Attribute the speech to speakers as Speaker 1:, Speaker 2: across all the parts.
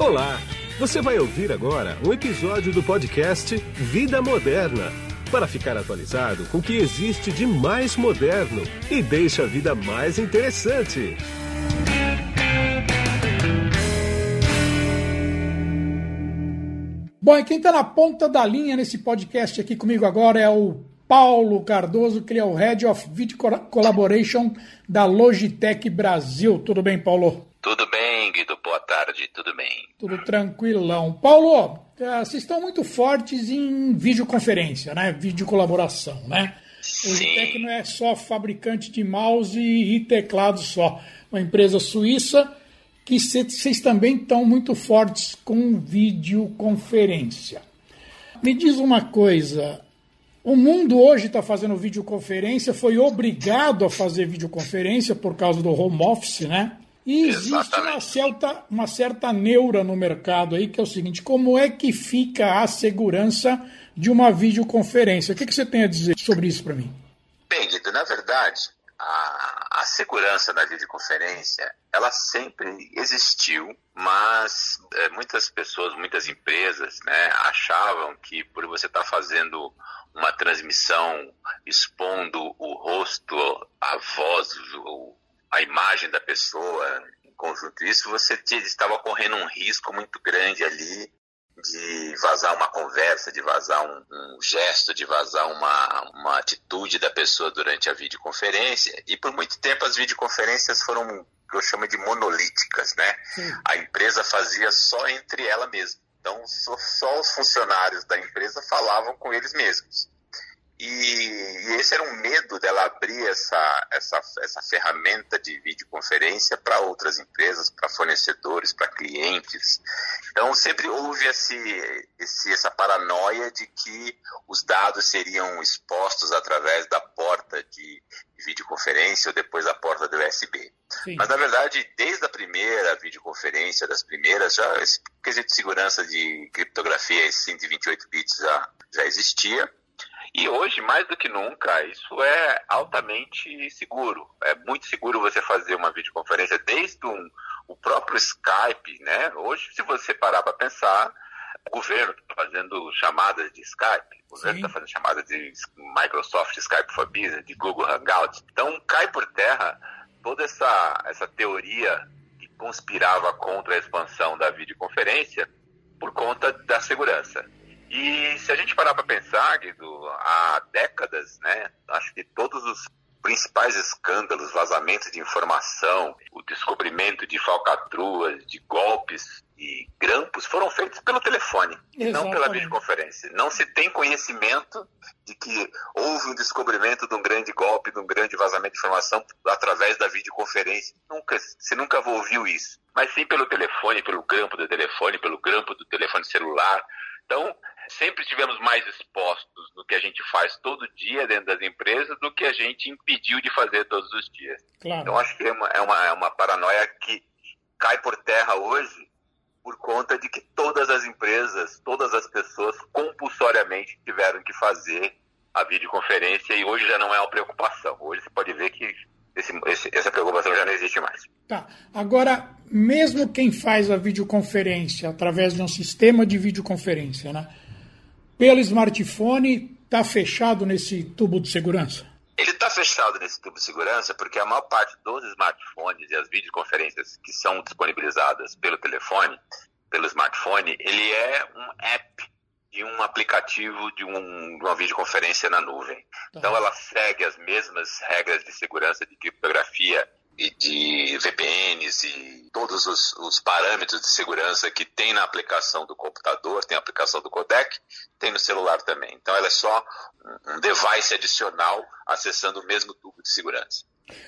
Speaker 1: Olá! Você vai ouvir agora um episódio do podcast Vida Moderna para ficar atualizado com o que existe de mais moderno e deixa a vida mais interessante.
Speaker 2: Bom, e quem está na ponta da linha nesse podcast aqui comigo agora é o Paulo Cardoso, que ele é o Head of Video Collaboration da Logitech Brasil. Tudo bem, Paulo?
Speaker 3: Tudo bem, Guido. Boa tarde, tudo bem.
Speaker 2: Tudo tranquilão. Paulo, eh, vocês estão muito fortes em videoconferência, né? Vídeo colaboração, né?
Speaker 3: Sim.
Speaker 2: Logitech não é só fabricante de mouse e teclado só. Uma empresa suíça que vocês também estão muito fortes com videoconferência. Me diz uma coisa, o mundo hoje está fazendo videoconferência, foi obrigado a fazer videoconferência por causa do home office, né? E existe uma certa, uma certa neura no mercado aí, que é o seguinte: como é que fica a segurança de uma videoconferência? O que, que você tem a dizer sobre isso para mim?
Speaker 3: Bem, Guido, na verdade, a, a segurança na videoconferência, ela sempre existiu, mas é, muitas pessoas, muitas empresas, né, achavam que por você estar tá fazendo uma transmissão expondo o rosto, a voz, o, a imagem da pessoa em conjunto, isso você estava correndo um risco muito grande ali de vazar uma conversa, de vazar um, um, gesto, de vazar uma, uma atitude da pessoa durante a videoconferência. E por muito tempo as videoconferências foram que eu chamo de monolíticas, né? Sim. A empresa fazia só entre ela mesma. Então só, só os funcionários da empresa falavam com eles mesmos. E, e, esse era um medo dela abrir essa, essa, essa ferramenta de videoconferência para outras empresas, para fornecedores, para clientes. Então sempre houve esse, esse, essa paranoia de que os dados seriam expostos através da porta de videoconferência ou depois da porta do USB. Sim. Mas na verdade, desde a primeira videoconferência, das primeiras, já esse quesito de segurança de criptografia, esse 128 bits já, já existia. E hoje, mais do que nunca, isso é altamente seguro. É muito seguro você fazer uma videoconferência desde um, o próprio Skype, né? Hoje, se você parar para pensar, o governo está fazendo chamadas de Skype, o governo está fazendo chamadas de Microsoft Skype for Business, de Google Hangouts. Então, cai por terra toda essa, essa teoria que conspirava contra a expansão da videoconferência por conta da segurança. E se a gente parar para pensar, Guido, há décadas, né, acho que todos os principais escândalos, vazamentos de informação, o descobrimento de falcatruas, de golpes e grampos foram feitos pelo telefone, Exatamente. não pela videoconferência. Não se tem conhecimento de que houve um descobrimento de um grande golpe, de um grande vazamento de informação através da videoconferência. Nunca, você nunca ouviu isso. Mas sim pelo telefone, pelo grampo do telefone, pelo grampo do telefone celular. Então, sempre estivemos mais expostos no que a gente faz todo dia dentro das empresas do que a gente impediu de fazer todos os dias. Claro. Então acho que é uma, é, uma, é uma paranoia que cai por terra hoje por conta de que todas as empresas, todas as pessoas compulsoriamente tiveram que fazer a videoconferência e hoje já não é uma preocupação. Hoje você pode ver que esse, esse, essa preocupação já não existe mais.
Speaker 2: Tá. Agora, mesmo quem faz a videoconferência através de um sistema de videoconferência, né? Pelo smartphone está fechado nesse tubo de segurança?
Speaker 3: Ele está fechado nesse tubo de segurança porque a maior parte dos smartphones e as videoconferências que são disponibilizadas pelo telefone, pelo smartphone, ele é um app de um aplicativo de, um, de uma videoconferência na nuvem. Tá. Então ela segue as mesmas regras de segurança de criptografia e de VPNs e todos os, os, parâmetros de segurança que tem na aplicação do computador, tem a aplicação do codec, tem no celular também. Então ela é só um device adicional acessando o mesmo tubo de segurança.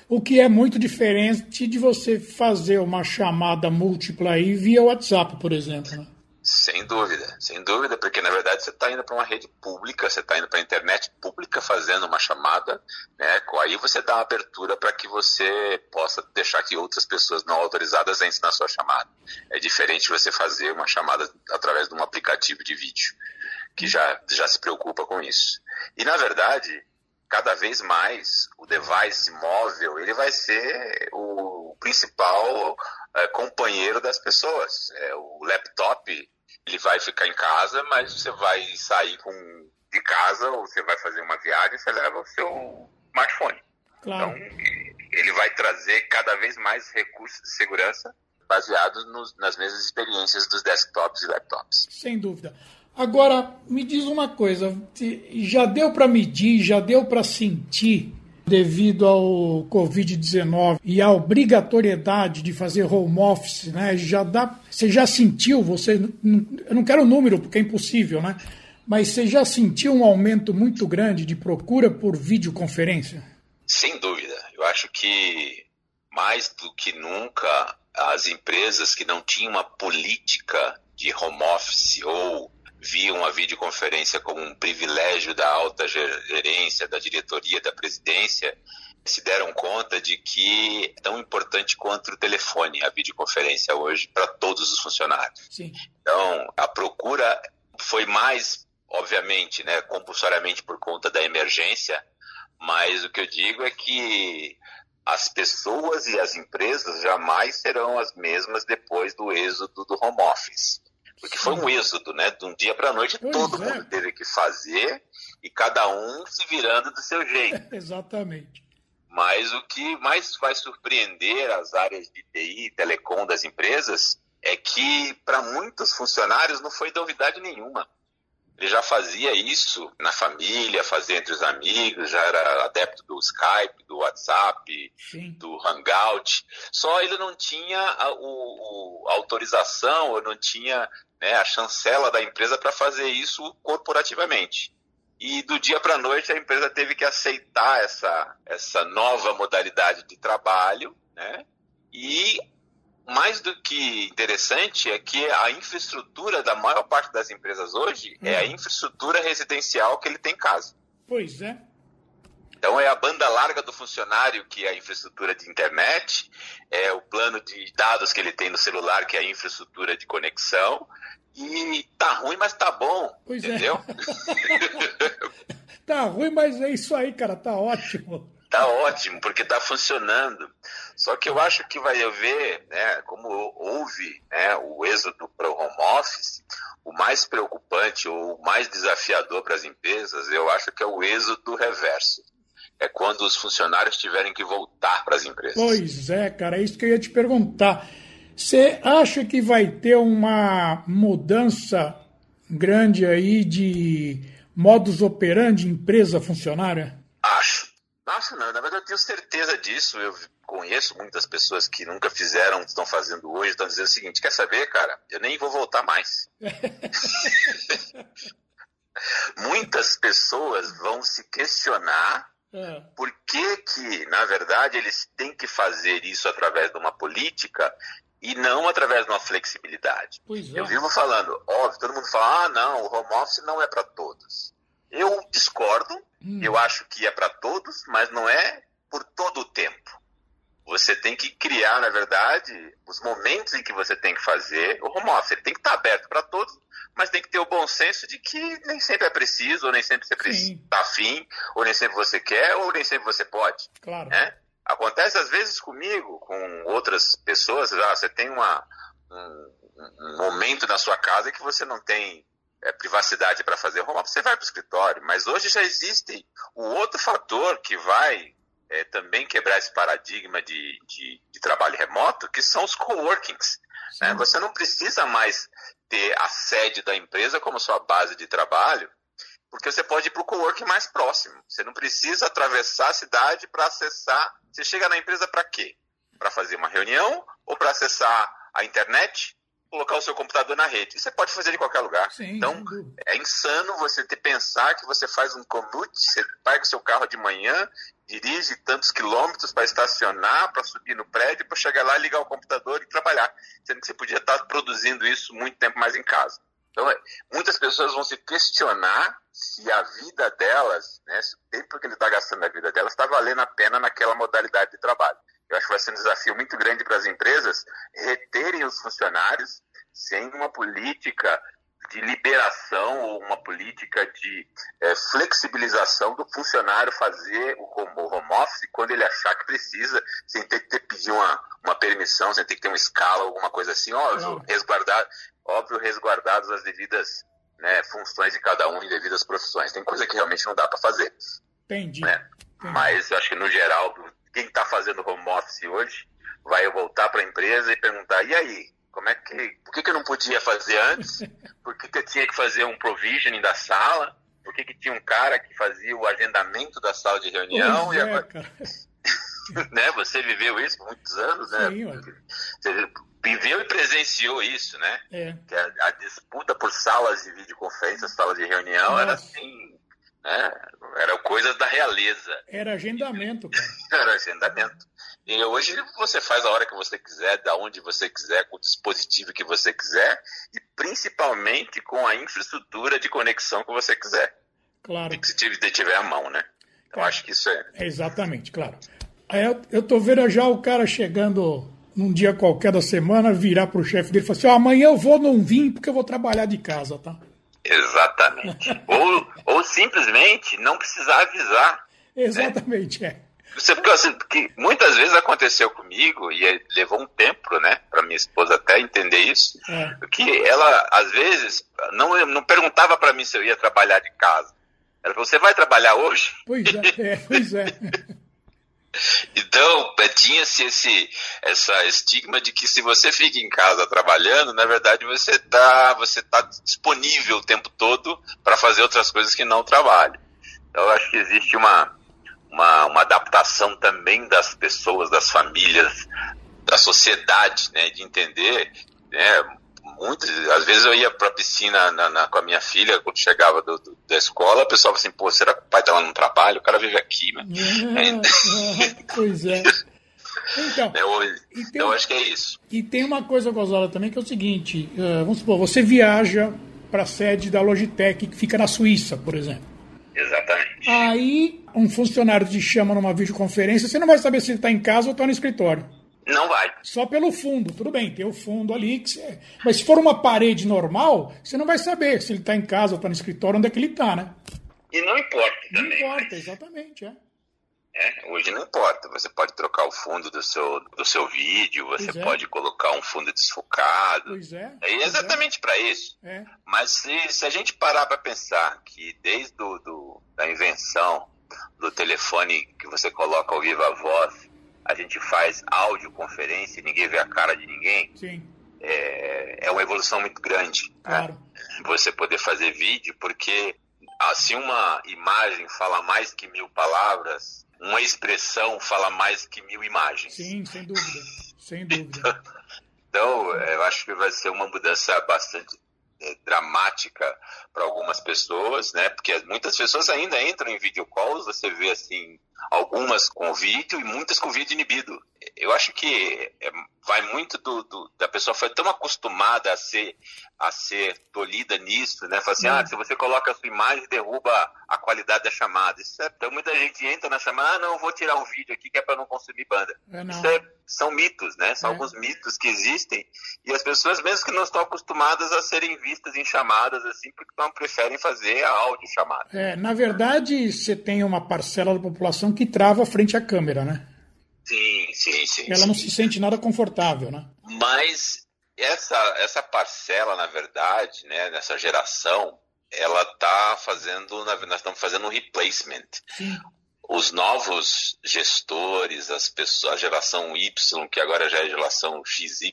Speaker 2: O que é muito diferente de você fazer uma chamada múltipla aí via WhatsApp, por exemplo. Né?
Speaker 3: Sem dúvida, sem dúvida, porque na verdade você está indo para uma rede pública, você está indo para a internet pública fazendo uma chamada, né? Aí você dá uma abertura para que você possa deixar que outras pessoas não autorizadas entrem na sua chamada. É diferente você fazer uma chamada através de um aplicativo de vídeo, que já, já se preocupa com isso. E na verdade, cada vez mais o device móvel ele vai ser o principal é, companheiro das pessoas. É, o laptop ele vai ficar em casa, mas você vai sair com, de casa ou você vai fazer uma viagem, você leva o seu smartphone. Claro. Então, ele vai trazer cada vez mais recursos de segurança baseados nos, nas mesmas experiências dos desktops e laptops.
Speaker 2: Sem dúvida. Agora, me diz uma coisa: já deu para medir, já deu para sentir, devido ao Covid-19 e à obrigatoriedade de fazer home office, né? Já dá, você já sentiu, você, eu não quero o número porque é impossível, né? Mas você já sentiu um aumento muito grande de procura por videoconferência?
Speaker 3: Sem dúvida. Eu acho que mais do que nunca as empresas que não tinham uma política de home office ou viam a videoconferência como um privilégio da alta gerência, da diretoria, da presidência, se deram conta de que é tão importante quanto o telefone, a videoconferência hoje, para todos os funcionários. Sim. Então, a procura foi mais, obviamente, né, compulsoriamente por conta da emergência, mas o que eu digo é que as pessoas e as empresas jamais serão as mesmas depois do êxodo do home office. Porque foi um êxodo, né? De um dia para a noite, pois todo é. mundo teve que fazer e cada um se virando do seu jeito.
Speaker 2: Exatamente.
Speaker 3: Mas o que mais vai surpreender as áreas de TI e telecom das empresas é que, para muitos funcionários, não foi novidade nenhuma. Ele já fazia isso na família, fazia entre os amigos, já era adepto do Skype, do WhatsApp, Sim. do Hangout. Só ele não tinha a, o, a autorização, ou não tinha né, a chancela da empresa para fazer isso corporativamente. E do dia para a noite a empresa teve que aceitar essa, essa nova modalidade de trabalho, né? E mais do que interessante é que a infraestrutura da maior parte das empresas hoje hum. é a hum. infraestrutura residencial que ele tem em casa.
Speaker 2: Pois é.
Speaker 3: Então é a banda larga do funcionário que é a infraestrutura de internet, é o plano de dados que ele tem no celular que é a infraestrutura de conexão. E tá ruim, mas tá bom. Pois é. entendeu?
Speaker 2: É. tá ruim, mas é isso aí, cara, tá ótimo.
Speaker 3: Tá ótimo, porque tá funcionando. Só que eu acho que vai haver, né, como houve né, o êxodo para o home office, o mais preocupante ou o mais desafiador para as empresas, eu acho que é o êxodo reverso é quando os funcionários tiverem que voltar para as empresas.
Speaker 2: Pois é, cara, é isso que eu ia te perguntar. Você acha que vai ter uma mudança grande aí de modus operandi empresa funcionária?
Speaker 3: Não, na verdade eu tenho certeza disso. Eu conheço muitas pessoas que nunca fizeram, estão fazendo hoje, estão dizendo o seguinte: quer saber, cara? Eu nem vou voltar mais. Muitas pessoas vão se questionar é. Por que, que, na verdade, eles têm que fazer isso através de uma política e não através de uma flexibilidade? É. Eu vivo falando, óbvio, todo mundo fala, ah, não, o home office não é para todos. Eu discordo, hum. eu acho que é para todos, mas não é por todo o tempo. Você tem que criar, na verdade, os momentos em que você tem que fazer o home office. Ele tem que estar aberto para todos, mas tem que ter o bom senso de que nem sempre é preciso, ou nem sempre você está afim, ou nem sempre você quer, ou nem sempre você pode. Claro. Né? Acontece às vezes comigo, com outras pessoas, ah, você tem uma, um, um momento na sua casa que você não tem é, privacidade para fazer home office, você vai para o escritório, mas hoje já existe o outro fator que vai é, também quebrar esse paradigma de, de, de, trabalho remoto, que são os coworkings. Né? Você não precisa mais ter a sede da empresa como sua base de trabalho, porque você pode ir para o coworking mais próximo. Você não precisa atravessar a cidade para acessar. Você chega na empresa para quê? Para fazer uma reunião ou para acessar a internet colocar o seu computador na rede. Você pode fazer de qualquer lugar. Sim, então, é insano você ter pensar que você faz um commute, você pega o seu carro de manhã, dirige tantos quilômetros para estacionar, para subir no prédio, para chegar lá, ligar o computador e trabalhar. Sendo que você podia estar produzindo isso muito tempo mais em casa. Então, é, muitas pessoas vão se questionar se a vida delas, né, se o tempo que ele está gastando na vida delas está valendo a pena naquela modalidade de trabalho. Eu acho que vai ser um desafio muito grande para as empresas reterem os funcionários sem uma política de liberação ou uma política de é, flexibilização do funcionário fazer o home office quando ele achar que precisa, sem ter que ter, pedir uma, uma permissão, sem ter que ter uma escala, alguma coisa assim, óbvio, resguardar, óbvio resguardados as devidas né, funções de cada um e devidas profissões. Tem coisa que realmente não dá para fazer.
Speaker 2: Entendi.
Speaker 3: Né? Entendi. Mas eu acho que no geral, quem está fazendo home office hoje vai voltar para a empresa e perguntar, e aí, como é que, por que, que eu não podia fazer antes? Por que, que eu tinha que fazer um provisioning da sala? Por que, que tinha um cara que fazia o agendamento da sala de reunião?
Speaker 2: Pois
Speaker 3: e
Speaker 2: é,
Speaker 3: agora... né? Você viveu isso por muitos anos, né?
Speaker 2: Sim.
Speaker 3: Você viveu e presenciou isso, né?
Speaker 2: É.
Speaker 3: Que a, a disputa por salas de videoconferência, salas de reunião, era
Speaker 2: Nossa.
Speaker 3: assim, né? Era coisa da realeza.
Speaker 2: Era agendamento, cara.
Speaker 3: Era agendamento. E hoje você faz a hora que você quiser, da onde você quiser, com o dispositivo que você quiser e principalmente com a infraestrutura de conexão que você quiser.
Speaker 2: Claro.
Speaker 3: Que se tiver, tiver à mão, né? Então
Speaker 2: É.
Speaker 3: acho que isso é.
Speaker 2: É, exatamente, claro. Aí eu, eu tô vendo já o cara chegando num dia qualquer da semana, virar pro chefe dele e falar assim: ó, amanhã eu vou não vir porque eu vou trabalhar de casa, tá?
Speaker 3: Exatamente. ou, ou simplesmente não precisar avisar.
Speaker 2: Exatamente, é.
Speaker 3: Você, porque, assim, porque muitas vezes aconteceu comigo, e levou um tempo, né, para minha esposa até entender isso,
Speaker 2: É.
Speaker 3: que ela, às vezes, não, não perguntava para mim se eu ia trabalhar de casa. Ela falou, você vai trabalhar hoje?
Speaker 2: Pois é, é, pois é.
Speaker 3: Então, eh, tinha-se esse essa estigma de que se você fica em casa trabalhando, na verdade você está você tá disponível o tempo todo para fazer outras coisas que não trabalho. Então, eu acho que existe uma, uma, uma adaptação também das pessoas, das famílias, da sociedade, né, de entender, né, muitas, às vezes eu ia para a piscina na, na- com a minha filha, quando chegava do, do- da escola, o pessoal falava assim, pô, será que o pai tá lá no trabalho? O cara vive aqui, né?
Speaker 2: É, é, pois é. Então,
Speaker 3: Eu,
Speaker 2: E tem
Speaker 3: eu
Speaker 2: um-
Speaker 3: acho que é isso.
Speaker 2: e tem uma coisa, Gonzalo, também, que é o seguinte: eh, vamos supor, você viaja para a sede da Logitech, que fica na Suíça, por exemplo.
Speaker 3: Exatamente.
Speaker 2: Aí, um funcionário te chama numa videoconferência, você não vai saber se ele está em casa ou está no escritório.
Speaker 3: Não vai.
Speaker 2: Só pelo fundo, tudo bem, tem o fundo ali. Que você... Mas se for uma parede normal, você não vai saber se ele está em casa ou está no escritório, onde é que ele está, né?
Speaker 3: E não importa
Speaker 2: Não
Speaker 3: também.
Speaker 2: importa, exatamente, é.
Speaker 3: É, hoje não importa. Você pode trocar o fundo do seu, do seu vídeo, você
Speaker 2: é.
Speaker 3: pode colocar um fundo desfocado.
Speaker 2: Pois é.
Speaker 3: É
Speaker 2: pois
Speaker 3: exatamente para isso.
Speaker 2: É.
Speaker 3: Mas se, se a gente parar para pensar que desde do, do, da invenção do telefone que você coloca ao viva voz, a gente faz audioconferência e ninguém vê a cara de ninguém,
Speaker 2: Sim,
Speaker 3: é, é uma evolução muito grande. né?
Speaker 2: claro.
Speaker 3: você poder fazer vídeo, porque assim uma imagem fala mais que mil palavras, uma expressão fala mais que mil imagens.
Speaker 2: Sim, sem dúvida. Sem dúvida.
Speaker 3: Então, eh, eu acho que vai ser uma mudança bastante dramática para algumas pessoas, né? Porque muitas pessoas ainda entram em video calls, você vê assim, algumas com vídeo e muitas com vídeo inibido. Eu acho que eh, vai muito do, do- da pessoa foi tão acostumada a ser a ser tolhida nisso, né? Fala assim, ah, se você coloca a sua imagem, derruba a qualidade da chamada. Isso é, então muita gente entra na chamada, ah, não, eu vou tirar o vídeo aqui que é para não consumir banda.
Speaker 2: É, não.
Speaker 3: Isso é- são mitos, né? São
Speaker 2: É.
Speaker 3: alguns mitos que existem e as pessoas mesmo que não estão acostumadas a serem vistas em chamadas assim, porque não preferem fazer a áudio chamada.
Speaker 2: É, na verdade, você tem uma parcela da população que trava frente à câmera, né?
Speaker 3: Sim, sim, sim.
Speaker 2: Ela
Speaker 3: sim.
Speaker 2: não se sente nada confortável, né?
Speaker 3: Mas essa, essa parcela, na verdade, né, nessa geração, ela está fazendo, na- nós estamos fazendo um replacement.
Speaker 2: Sim.
Speaker 3: Os novos gestores, as pessoas, a geração Y, que agora já é a geração XYZ,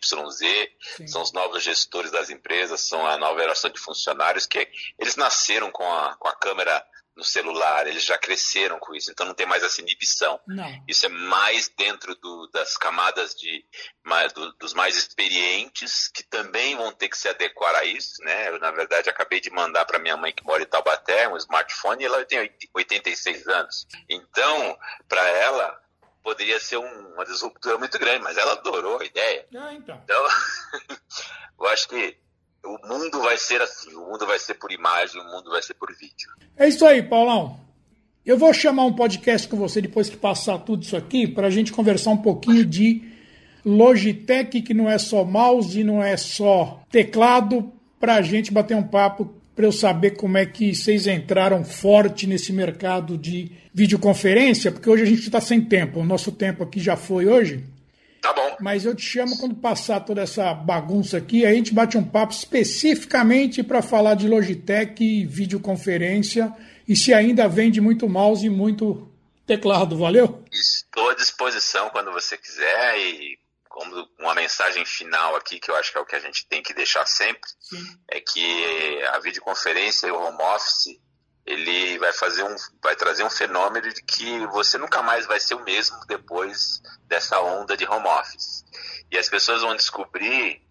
Speaker 2: Sim.
Speaker 3: são os novos gestores das empresas, são a nova geração de funcionários que eles nasceram com a, com a câmera no celular, eles já cresceram com isso, então não tem mais essa inibição.
Speaker 2: Não.
Speaker 3: Isso é mais dentro do- das camadas de, mais, do- dos mais experientes, que também vão ter que se adequar a isso. Né? Eu, na verdade, acabei de mandar para minha mãe que mora em Taubaté um smartphone e ela tem 86 anos. Então, para ela, poderia ser um- uma disruptura muito grande, mas ela adorou a ideia.
Speaker 2: Ah, então.
Speaker 3: Então, eu acho que o mundo vai ser assim, o mundo vai ser por imagem, o mundo vai ser por vídeo.
Speaker 2: É isso aí, Paulão. Eu vou chamar um podcast com você depois que passar tudo isso aqui para a gente conversar um pouquinho de Logitech, que não é só mouse, não é só teclado, para a gente bater um papo, para eu saber como é que vocês entraram forte nesse mercado de videoconferência, porque hoje a gente está sem tempo. O nosso tempo aqui já foi hoje. Mas eu te chamo quando passar toda essa bagunça aqui, aí a gente bate um papo especificamente para falar de Logitech e videoconferência e se ainda vende muito mouse e muito teclado, valeu?
Speaker 3: Estou à disposição quando você quiser e como uma mensagem final aqui, que eu acho que é o que a gente tem que deixar sempre, Sim. é que a videoconferência e o home office ele vai fazer um, vai trazer um fenômeno de que você nunca mais vai ser o mesmo depois dessa onda de home office. E as pessoas vão descobrir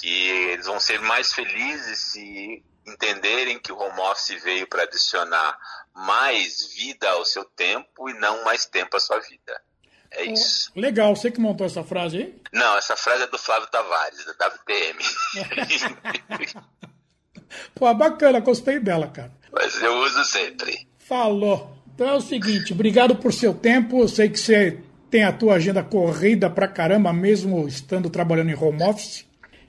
Speaker 3: que eles vão ser mais felizes se entenderem que o home office veio para adicionar mais vida ao seu tempo e não mais tempo à sua vida. É isso.
Speaker 2: Legal, você que montou essa frase aí?
Speaker 3: Não, essa frase é do Flávio Tavares, da WTM.
Speaker 2: Pô, bacana, gostei dela, cara.
Speaker 3: Mas eu uso sempre.
Speaker 2: Falou. Então é o seguinte, obrigado por seu tempo. Eu sei que você tem a tua agenda corrida pra caramba, mesmo estando trabalhando em home office.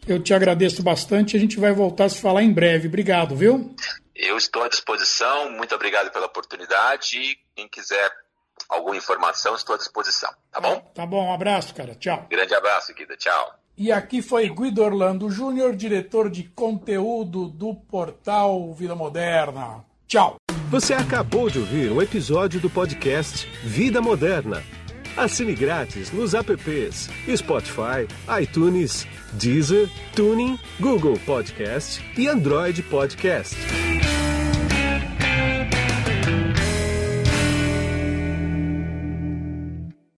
Speaker 2: Eu te agradeço bastante. A gente vai voltar a se falar em breve. Obrigado, viu?
Speaker 3: Eu estou à disposição. Muito obrigado pela oportunidade. Quem quiser alguma informação, estou à disposição. Tá bom?
Speaker 2: Tá bom. Um abraço, cara. Tchau.
Speaker 3: Grande abraço, Guida. Tchau.
Speaker 2: E aqui foi Guido Orlando Júnior, diretor de conteúdo do portal Vida Moderna. Tchau.
Speaker 1: Você acabou de ouvir um episódio do podcast Vida Moderna. Assine grátis nos apps Spotify, iTunes, Deezer, Tuning, Google Podcast e Android Podcast.